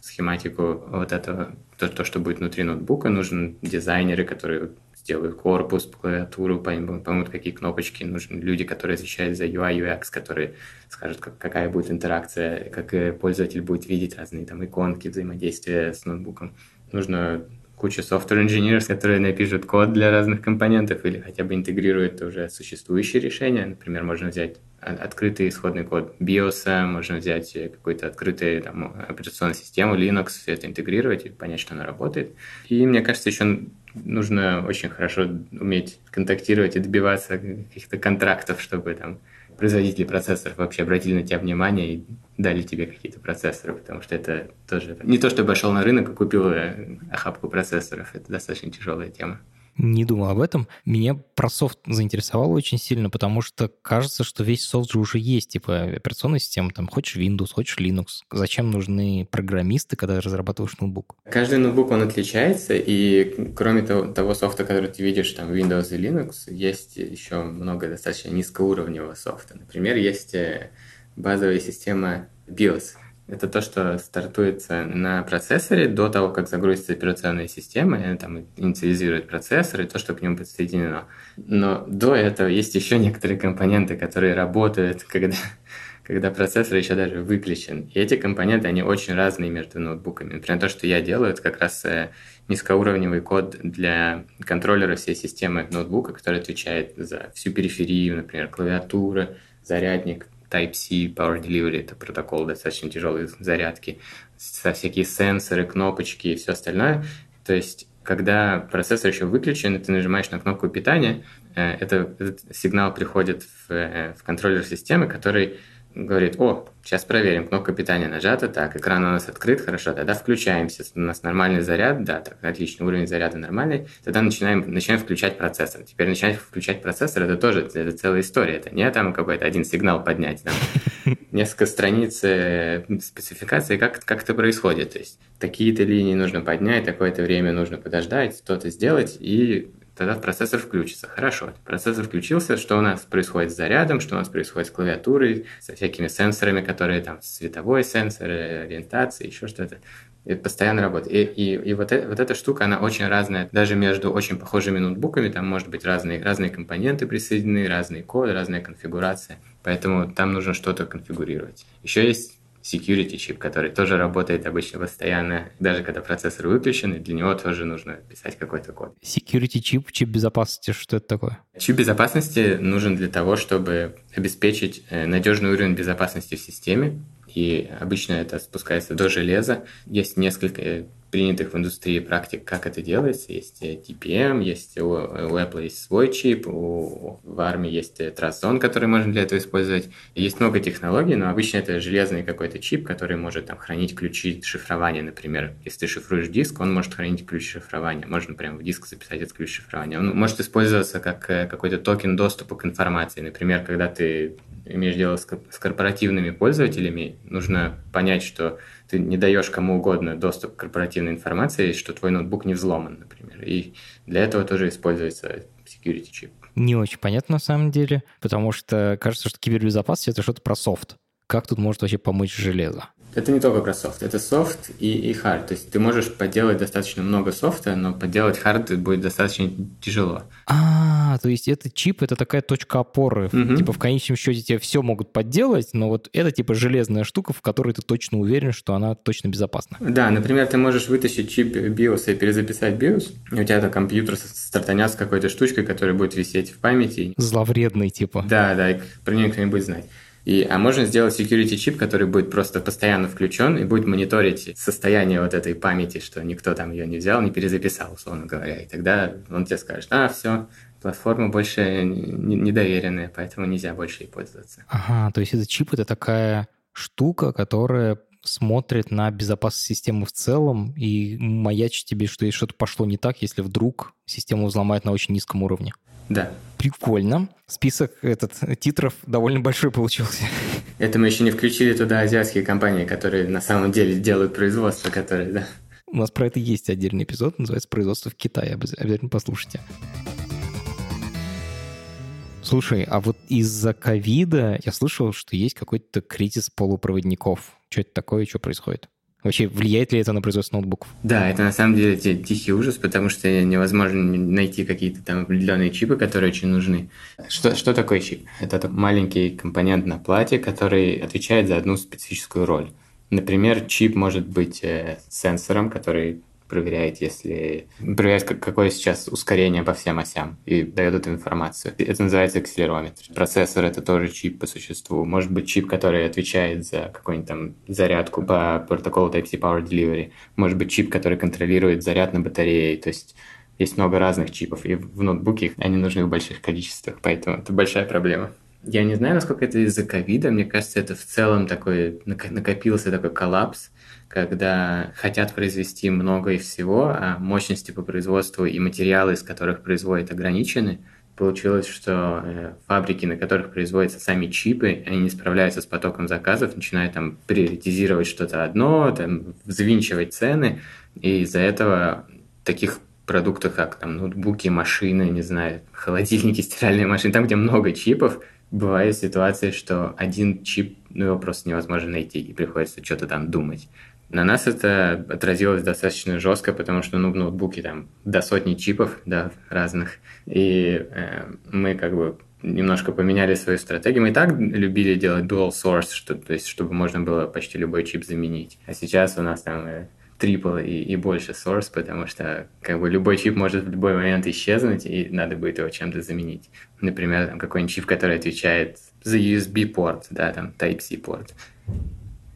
схематику вот этого, то, то, что будет внутри ноутбука, нужен дизайнеры, которые сделают корпус, клавиатуру, поймут, какие кнопочки, нужны люди, которые отвечают за UI, UX, которые скажут, как, какая будет интеракция, как э, пользователь будет видеть разные там иконки, взаимодействия с ноутбуком. Нужно куча software engineers, которые напишут код для разных компонентов или хотя бы интегрируют уже существующие решения. Например, можно взять открытый исходный код BIOS, можно взять какую-то открытую там, операционную систему Linux, все это интегрировать и понять, что она работает. И мне кажется, еще нужно очень хорошо уметь контактировать и добиваться каких-то контрактов, чтобы там производители процессоров вообще обратили на тебя внимание и дали тебе какие-то процессоры, потому что это тоже не то, чтобы шел на рынок и купил э, охапку процессоров, это достаточно тяжелая тема не думал об этом. Меня про софт заинтересовало очень сильно, потому что кажется, что весь софт же уже есть, типа операционная система, там, хочешь Windows, хочешь Linux. Зачем нужны программисты, когда разрабатываешь ноутбук? Каждый ноутбук, он отличается, и кроме того, того софта, который ты видишь, там, Windows и Linux, есть еще много достаточно низкоуровневого софта. Например, есть э, базовая система BIOS — это то, что стартуется на процессоре до того, как загрузится операционная система, и там инициализирует процессор и то, что к нему подсоединено. Но до этого есть еще некоторые компоненты, которые работают, когда, когда процессор еще даже выключен. И эти компоненты, они очень разные между ноутбуками. Например, то, что я делаю, это как раз э, низкоуровневый код для контроллера всей системы ноутбука, который отвечает за всю периферию, например, клавиатура, зарядник, Type-C Power Delivery, это протокол достаточно тяжелой зарядки, со всякие сенсоры, кнопочки и все остальное. То есть, когда процессор еще выключен, и ты нажимаешь на кнопку питания, э, это, этот сигнал приходит в, э, в контроллер системы, который говорит, о, сейчас проверим, кнопка питания нажата, так, экран у нас открыт, хорошо, тогда включаемся, у нас нормальный заряд, да, так, отлично, уровень заряда нормальный, тогда начинаем, начинаем включать процессор. Теперь начинать включать процессор, это тоже это целая история, это не там какой-то один сигнал поднять, там, несколько страниц э, спецификации, как, как это происходит, то есть такие-то линии нужно поднять, такое-то время нужно подождать, что-то сделать, и тогда процессор включится. Хорошо, процессор включился, что у нас происходит с зарядом, что у нас происходит с клавиатурой, со всякими сенсорами, которые там, световой сенсор, ориентация, еще что-то. Это постоянно работает. И, и, и вот, это, вот эта штука, она очень разная. Даже между очень похожими ноутбуками там может быть разные, разные компоненты присоединены, разные коды, разная конфигурация. Поэтому там нужно что-то конфигурировать. Еще есть security чип, который тоже работает обычно постоянно, даже когда процессор выключен, и для него тоже нужно писать какой-то код. Security чип, чип безопасности, что это такое? Чип безопасности нужен для того, чтобы обеспечить э, надежный уровень безопасности в системе, и обычно это спускается до железа. Есть несколько принятых в индустрии практик, как это делается. Есть TPM, есть у, у Apple есть свой чип, у, в армии есть Trust Zone, который можно для этого использовать. Есть много технологий, но обычно это железный какой-то чип, который может там хранить ключи шифрования, например. Если ты шифруешь диск, он может хранить ключ шифрования. Можно прямо в диск записать этот ключ шифрования. Он может использоваться как э, какой-то токен доступа к информации. Например, когда ты имеешь дело с корпоративными пользователями, нужно понять, что ты не даешь кому угодно доступ к корпоративной информации, что твой ноутбук не взломан, например. И для этого тоже используется security чип. Не очень понятно на самом деле, потому что кажется, что кибербезопасность — это что-то про софт. Как тут может вообще помочь железо? Это не только про софт, это софт и, и hard. То есть ты можешь подделать достаточно много софта, но подделать hard будет достаточно тяжело. А, то есть это чип, это такая точка опоры. Угу. Типа в конечном счете тебе все могут подделать, но вот это типа железная штука, в которой ты точно уверен, что она точно безопасна. Да, например, ты можешь вытащить чип BIOS и перезаписать BIOS, и у тебя это компьютер стартанет с какой-то штучкой, которая будет висеть в памяти. Зловредный типа. Да, да, и про нее никто не будет знать. И, а можно сделать security чип, который будет просто постоянно включен и будет мониторить состояние вот этой памяти, что никто там ее не взял, не перезаписал, условно говоря. И тогда он тебе скажет, а, все, платформа больше недоверенная, поэтому нельзя больше ей пользоваться. Ага, то есть этот чип — это такая штука, которая смотрит на безопасность системы в целом и маячит тебе, что что-то пошло не так, если вдруг систему взломает на очень низком уровне. Да. Прикольно. Список этот титров довольно большой получился. Это мы еще не включили туда азиатские компании, которые на самом деле делают производство, которые, да. У нас про это есть отдельный эпизод, называется «Производство в Китае». Обязательно послушайте. Слушай, а вот из-за ковида я слышал, что есть какой-то кризис полупроводников. Что это такое, что происходит? Вообще, влияет ли это на производство ноутбуков? Да, это на самом деле тихий ужас, потому что невозможно найти какие-то там определенные чипы, которые очень нужны. Что, что такое чип? Это маленький компонент на плате, который отвечает за одну специфическую роль. Например, чип может быть э, сенсором, который проверяет, если... проверяет, какое сейчас ускорение по всем осям и дает эту информацию. Это называется акселерометр. Процессор — это тоже чип по существу. Может быть чип, который отвечает за какую-нибудь там зарядку по протоколу Type-C Power Delivery. Может быть чип, который контролирует заряд на батарее. То есть есть много разных чипов, и в ноутбуке они нужны в больших количествах, поэтому это большая проблема. Я не знаю, насколько это из-за ковида. Мне кажется, это в целом такой накопился такой коллапс когда хотят произвести много и всего, а мощности по производству и материалы, из которых производят, ограничены, получилось, что э, фабрики, на которых производятся сами чипы, они не справляются с потоком заказов, начинают там приоритизировать что-то одно, там, взвинчивать цены, и из-за этого таких продуктов, как там ноутбуки, машины, не знаю, холодильники, стиральные машины, там, где много чипов, бывают ситуации, что один чип, ну, его просто невозможно найти, и приходится что-то там думать. На нас это отразилось достаточно жестко, потому что ну, в ноутбуке там до сотни чипов да, разных, и э, мы как бы немножко поменяли свою стратегию. Мы и так любили делать dual source, что, то есть чтобы можно было почти любой чип заменить. А сейчас у нас там э, трипл и, и больше source, потому что как бы любой чип может в любой момент исчезнуть, и надо будет его чем-то заменить. Например, там какой-нибудь чип, который отвечает за USB-порт, да, там Type-C порт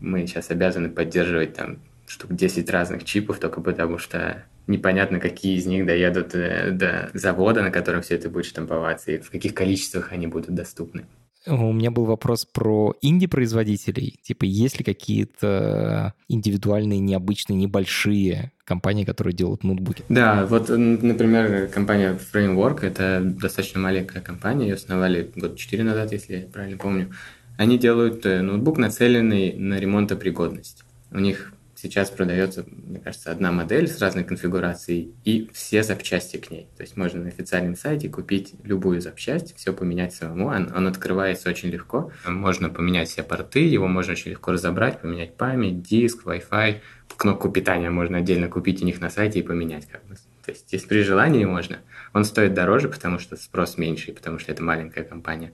мы сейчас обязаны поддерживать там штук 10 разных чипов, только потому что непонятно, какие из них доедут э, до завода, на котором все это будет штамповаться, и в каких количествах они будут доступны. У меня был вопрос про инди-производителей. Типа, есть ли какие-то индивидуальные, необычные, небольшие компании, которые делают ноутбуки? Да, вот, например, компания Framework, это достаточно маленькая компания, ее основали год 4 назад, если я правильно помню. Они делают э, ноутбук, нацеленный на ремонтопригодность. У них сейчас продается, мне кажется, одна модель с разной конфигурацией и все запчасти к ней. То есть можно на официальном сайте купить любую запчасть, все поменять самому. Он, он открывается очень легко. Можно поменять все порты, его можно очень легко разобрать, поменять память, диск, Wi-Fi. Кнопку питания можно отдельно купить у них на сайте и поменять. Как бы. То есть, если при желании можно. Он стоит дороже, потому что спрос меньше, потому что это маленькая компания.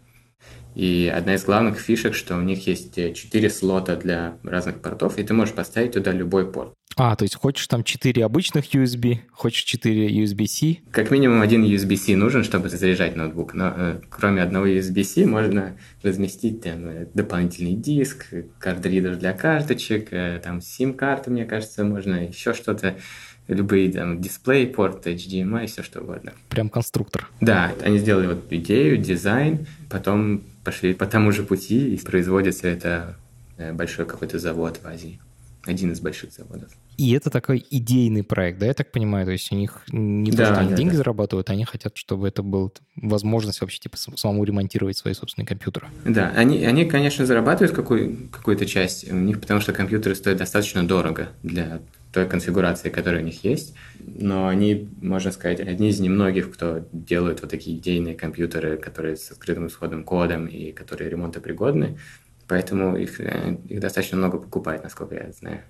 И одна из главных фишек, что у них есть 4 слота для разных портов, и ты можешь поставить туда любой порт. А, то есть хочешь там 4 обычных USB, хочешь 4 USB-C? Как минимум один USB-C нужен, чтобы заряжать ноутбук, но э, кроме одного USB-C можно разместить там э, дополнительный диск, кардридер для карточек, э, там SIM-карты, мне кажется, можно еще что-то любые там дисплей, порт HDMI, все что угодно. Прям конструктор. Да, они сделали вот идею, дизайн, потом пошли по тому же пути и производится это э, большой какой-то завод в Азии. Один из больших заводов. И это такой идейный проект, да, я так понимаю? То есть у них не да, то, что они да, деньги да. зарабатывают, они хотят, чтобы это была возможность вообще типа самому ремонтировать свои собственные компьютеры. Да, они, они конечно, зарабатывают какую, какую-то часть у них, потому что компьютеры стоят достаточно дорого для той конфигурации, которая у них есть. Но они, можно сказать, одни из немногих, кто делают вот такие идейные компьютеры, которые с открытым исходным кодом и которые ремонтопригодны. Поэтому их, э, их достаточно много покупают, насколько я знаю.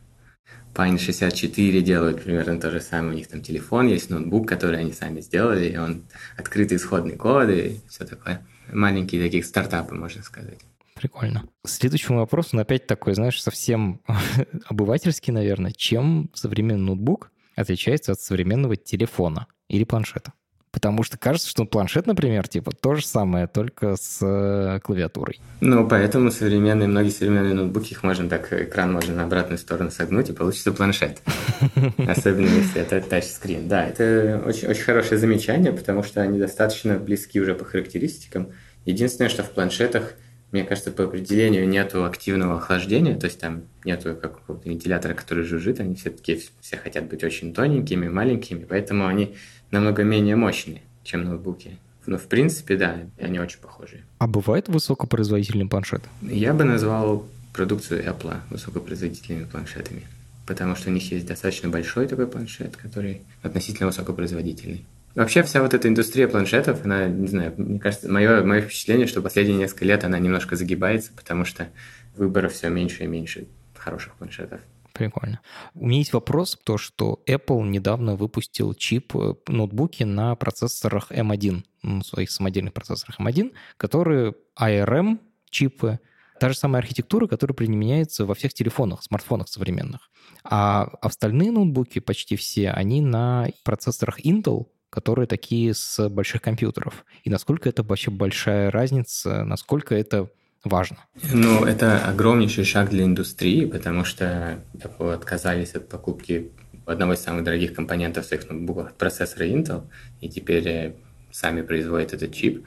Pine 64 делают примерно то же самое. У них там телефон есть, ноутбук, который они сами сделали, и он открытый исходный код и все такое. Маленькие такие стартапы, можно сказать. Прикольно. Следующий вопрос, он опять такой, знаешь, совсем обывательский, наверное. Чем современный ноутбук отличается от современного телефона или планшета? Потому что кажется, что планшет, например, типа то же самое, только с э, клавиатурой. Ну, поэтому современные, многие современные ноутбуки, их можно так, экран можно на обратную сторону согнуть, и получится планшет. Особенно если это тачскрин. Да, это очень, очень хорошее замечание, потому что они достаточно близки уже по характеристикам. Единственное, что в планшетах – мне кажется, по определению нету активного охлаждения, то есть там нету какого-то вентилятора, который жужжит, они все-таки все хотят быть очень тоненькими, маленькими, поэтому они намного менее мощные, чем ноутбуки. Но в принципе, да, они очень похожи. А бывает высокопроизводительный планшет? Я бы назвал продукцию Apple высокопроизводительными планшетами, потому что у них есть достаточно большой такой планшет, который относительно высокопроизводительный. Вообще вся вот эта индустрия планшетов, она, не знаю, мне кажется, мое, мое впечатление, что последние несколько лет она немножко загибается, потому что выбора все меньше и меньше хороших планшетов. Прикольно. У меня есть вопрос, то, что Apple недавно выпустил чип э, ноутбуки на процессорах M1, на своих самодельных процессорах M1, которые ARM чипы, та же самая архитектура, которая применяется во всех телефонах, смартфонах современных. А остальные ноутбуки, почти все, они на процессорах Intel, которые такие с больших компьютеров. И насколько это вообще большая разница, насколько это важно? Ну, это огромнейший шаг для индустрии, потому что Apple отказались от покупки одного из самых дорогих компонентов своих ноутбуков, процессора Intel, и теперь э, сами производят этот чип.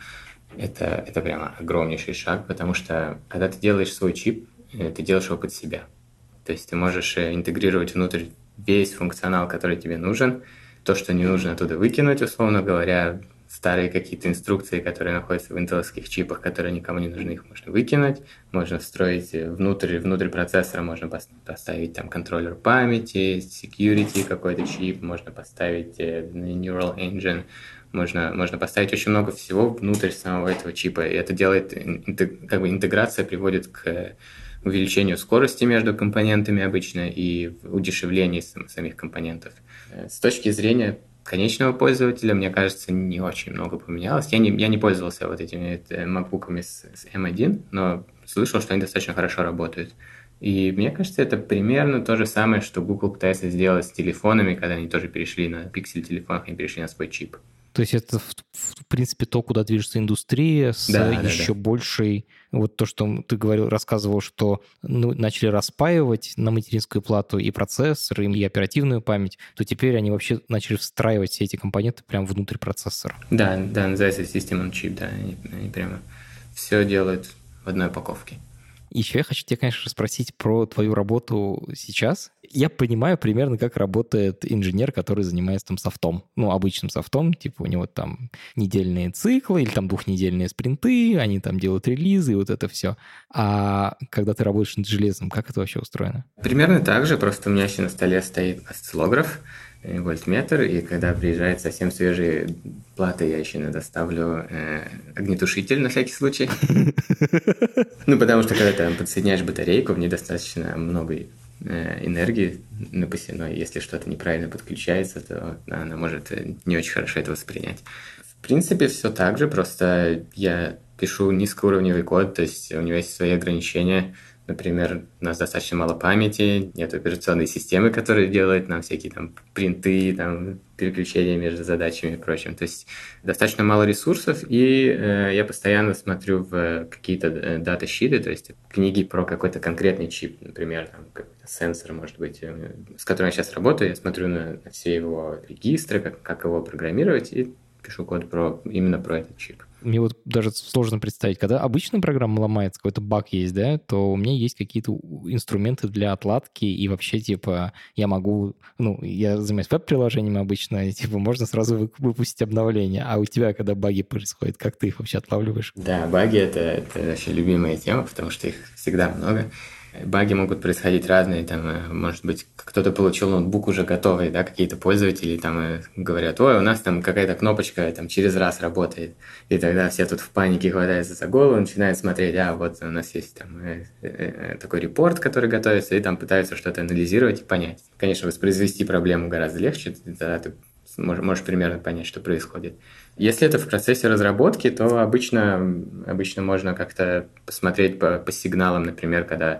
Это, это прямо огромнейший шаг, потому что когда ты делаешь свой чип, э, ты делаешь его под себя. То есть ты можешь э, интегрировать внутрь весь функционал, который тебе нужен, то, что не нужно оттуда выкинуть, условно говоря, старые какие-то инструкции, которые находятся в интеловских чипах, которые никому не нужны, их можно выкинуть. Можно встроить внутрь, внутрь процессора, можно поставить там контроллер памяти, security какой-то чип, можно поставить э, Neural Engine, можно, можно поставить очень много всего внутрь самого этого чипа. И это делает, как бы интеграция приводит к увеличению скорости между компонентами обычно и удешевлению самих компонентов. Э, с точки зрения конечного пользователя, мне кажется, не очень много поменялось. Я не, я не пользовался вот этими MacBook'ами с, с M1, но слышал, что они достаточно хорошо работают. И мне кажется, это примерно то же самое, что Google пытается сделать с телефонами, когда они тоже перешли на пиксель телефонах, они перешли на свой чип. То есть это, в, в принципе, то, куда движется индустрия с да, еще да. большей... Вот то, что ты говорил, рассказывал, что ну, начали распаивать на материнскую плату и процессор, и оперативную память, то теперь они вообще начали встраивать все эти компоненты прямо внутрь процессора. Да, да, называется System on Chip, да, они, они прямо все делают в одной упаковке. Еще я хочу тебя, конечно, спросить про твою работу сейчас. Я понимаю примерно, как работает инженер, который занимается там софтом. Ну, обычным софтом, типа у него там недельные циклы или там двухнедельные спринты, они там делают релизы и вот это все. А когда ты работаешь над железом, как это вообще устроено? Примерно так же, просто у меня еще на столе стоит осциллограф, вольтметр, и когда приезжает совсем свежие платы, я еще иногда ставлю э, огнетушитель на всякий случай. Ну, потому что когда ты подсоединяешь батарейку, в ней достаточно много э, энергии напасено, если что-то неправильно подключается, то она может э, не очень хорошо это воспринять. В принципе, все так же, просто я пишу низкоуровневый код, то есть у него есть свои ограничения. Например, у нас достаточно мало памяти, нет операционной системы, которая делает нам всякие там принты, там, переключения между задачами и прочим. То есть достаточно мало ресурсов, и э, я постоянно смотрю в какие-то э, дата-щиты, то есть книги про какой-то конкретный чип, например, там, сенсор, может быть, э, с которым я сейчас работаю, я смотрю на, на все его регистры, как, как его программировать, и пишу код про, именно про этот чип. Мне вот даже сложно представить, когда обычная программа ломается, какой-то баг есть, да, то у меня есть какие-то инструменты для отладки, и вообще, типа, я могу, ну, я занимаюсь веб-приложением обычно, и, типа, можно сразу выпустить обновление. А у тебя, когда баги происходят, как ты их вообще отлавливаешь? Да, баги это, — это вообще любимая тема, потому что их всегда много. Баги могут происходить разные, там, э, может быть, кто-то получил ноутбук уже готовый, да, какие-то пользователи там э, говорят, ой, у нас там какая-то кнопочка там через раз работает, и тогда все тут в панике хватаются за голову, начинают смотреть, а вот у нас есть там э, такой репорт, который готовится, и там пытаются что-то анализировать и понять. Конечно, воспроизвести проблему гораздо легче, тогда ты можешь, можешь примерно понять, что происходит. Если это в процессе разработки, то обычно, обычно можно как-то посмотреть по, по сигналам, например, когда,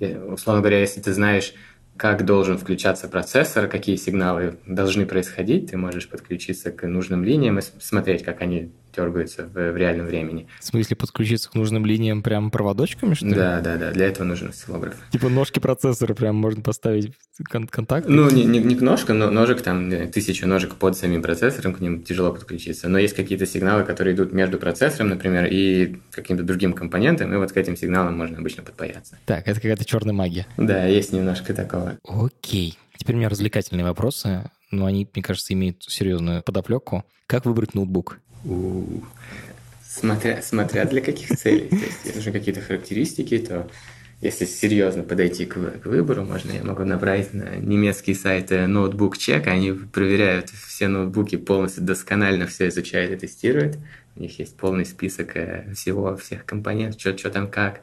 условно говоря, если ты знаешь, как должен включаться процессор, какие сигналы должны происходить, ты можешь подключиться к нужным линиям и смотреть, как они дергаются в, в реальном времени. В смысле подключиться к нужным линиям прям проводочками, что ли? Да, да, да. Для этого нужен осциллограф. Типа ножки процессора прям можно поставить кон- контакт? Ну, не, не, не к ножкам, но ножек там тысяча ножек под самим процессором, к ним тяжело подключиться. Но есть какие-то сигналы, которые идут между процессором, например, и каким-то другим компонентом, и вот к этим сигналам можно обычно подпаяться. Так, это какая-то черная магия. Да, есть немножко такого. Окей. Теперь у меня развлекательные вопросы, но они, мне кажется, имеют серьезную подоплеку. Как выбрать ноутбук? Смотря, смотря для каких целей. То есть, если нужны какие-то характеристики, то если серьезно подойти к, к выбору, можно, я могу набрать на немецкий сайт Notebook Check, они проверяют все ноутбуки полностью досконально, все изучают и тестируют. У них есть полный список э, всего, всех компонентов, что, что там как.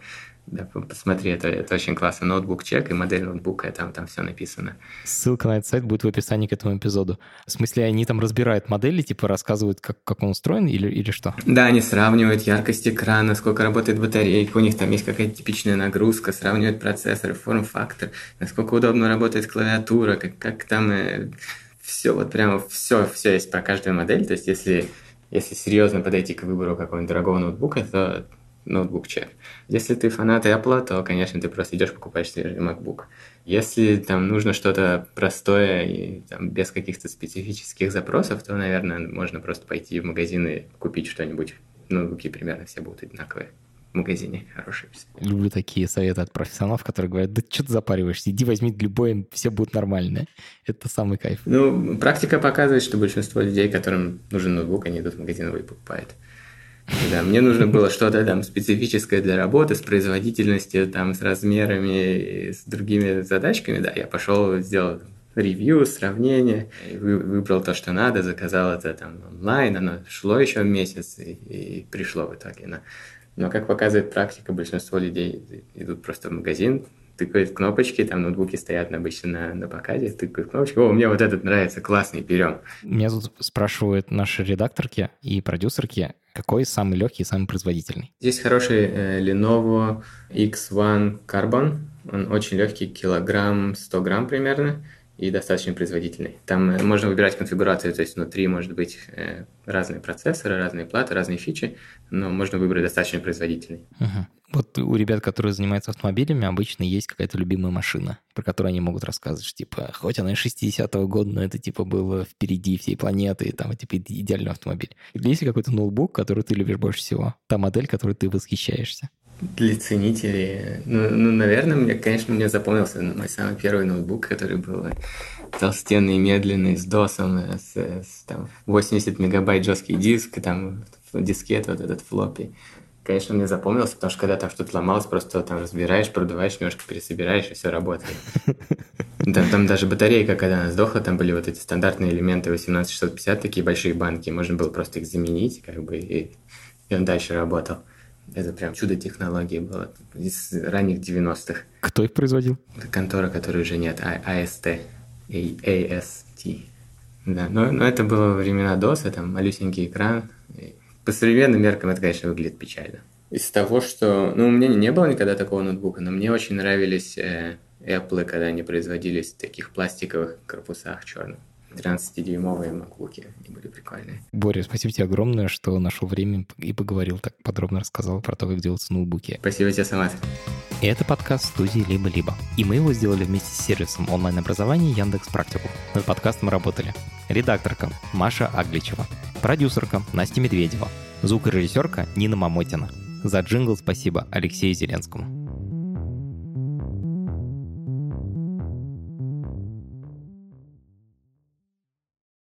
Да, посмотри, это, это очень классно. Ноутбук чек и модель ноутбука, там, там все написано. Ссылка на этот сайт будет в описании к этому эпизоду. В смысле, они там разбирают модели, типа рассказывают, как, как он устроен или, или что? Да, они сравнивают яркость экрана, сколько работает батарейка, у них там есть какая-то типичная нагрузка, сравнивают процессор, форм-фактор, насколько удобно работает клавиатура, как, как там э, все, вот прямо все, все есть про каждую модель. То есть, если, если серьезно подойти к выбору какого-нибудь дорогого ноутбука, то ноутбук чек. Если ты фанат Apple, то, конечно, ты просто идешь покупаешь свежий MacBook. Если там нужно что-то простое и там, без каких-то специфических запросов, то, наверное, можно просто пойти в магазин и купить что-нибудь. Ноутбуки примерно все будут одинаковые в магазине хорошие. Люблю такие советы от профессионалов, которые говорят, да что ты запариваешься, иди возьми любой, все будет нормально. Это самый кайф. Ну, практика показывает, что большинство людей, которым нужен ноутбук, они идут в магазин и покупают. Да, мне нужно было что-то там специфическое для работы, с производительностью, там, с размерами, с другими задачками. Да, я пошел, сделал ревью, сравнение, выбрал то, что надо, заказал это там онлайн, оно шло еще месяц и, и пришло в итоге. Но, но, как показывает практика, большинство людей идут просто в магазин, тыкают кнопочки, там ноутбуки стоят обычно на, на показе, тыкают кнопочки, о, мне вот этот нравится, классный, берем. Меня тут спрашивают наши редакторки и продюсерки, какой самый легкий и самый производительный? Здесь хороший э, Lenovo X1 Carbon, он очень легкий, килограмм 100 грамм примерно, и достаточно производительный. Там э, можно выбирать конфигурацию, то есть внутри может быть э, разные процессоры, разные платы, разные фичи, но можно выбрать достаточно производительный. Угу. Вот у ребят, которые занимаются автомобилями, обычно есть какая-то любимая машина, про которую они могут рассказывать, что, типа, хоть она 60-го года, но это, типа, было впереди всей планеты, и там, типа, идеальный автомобиль. Есть какой-то ноутбук, который ты любишь больше всего? Та модель, которой ты восхищаешься? Для ценителей, ну, ну, наверное, мне, конечно, мне запомнился мой самый первый ноутбук, который был толстенный, медленный, с досом, с, с там, 80 мегабайт жесткий диск, там дискет вот этот флоппи. Конечно, мне запомнился, потому что когда там что-то ломалось, просто там разбираешь, продуваешь, немножко пересобираешь, и все работает. Там, там даже батарейка, когда она сдохла, там были вот эти стандартные элементы 18650, такие большие банки, можно было просто их заменить, как бы, и, и он дальше работал. Это прям чудо технологии было из ранних 90-х. Кто их производил? Это контора, которой уже нет, AST. AST. Да, но, но это было времена DOS, там малюсенький экран, По современным меркам это, конечно, выглядит печально. Из того, что... Ну, у меня не было никогда такого ноутбука, но мне очень нравились э, Apple, когда они производились в таких пластиковых корпусах черных. 13-дюймовые макбуки, они были прикольные. Боря, спасибо тебе огромное, что нашел время и поговорил, так подробно рассказал про то, как делаются ноутбуки. Спасибо тебе, Самат. И это подкаст студии «Либо-либо». И мы его сделали вместе с сервисом онлайн-образования Яндекс Практику. Над подкастом работали редакторка Маша Агличева, продюсерка Настя Медведева, звукорежиссерка Нина Мамотина. За джингл спасибо Алексею Зеленскому.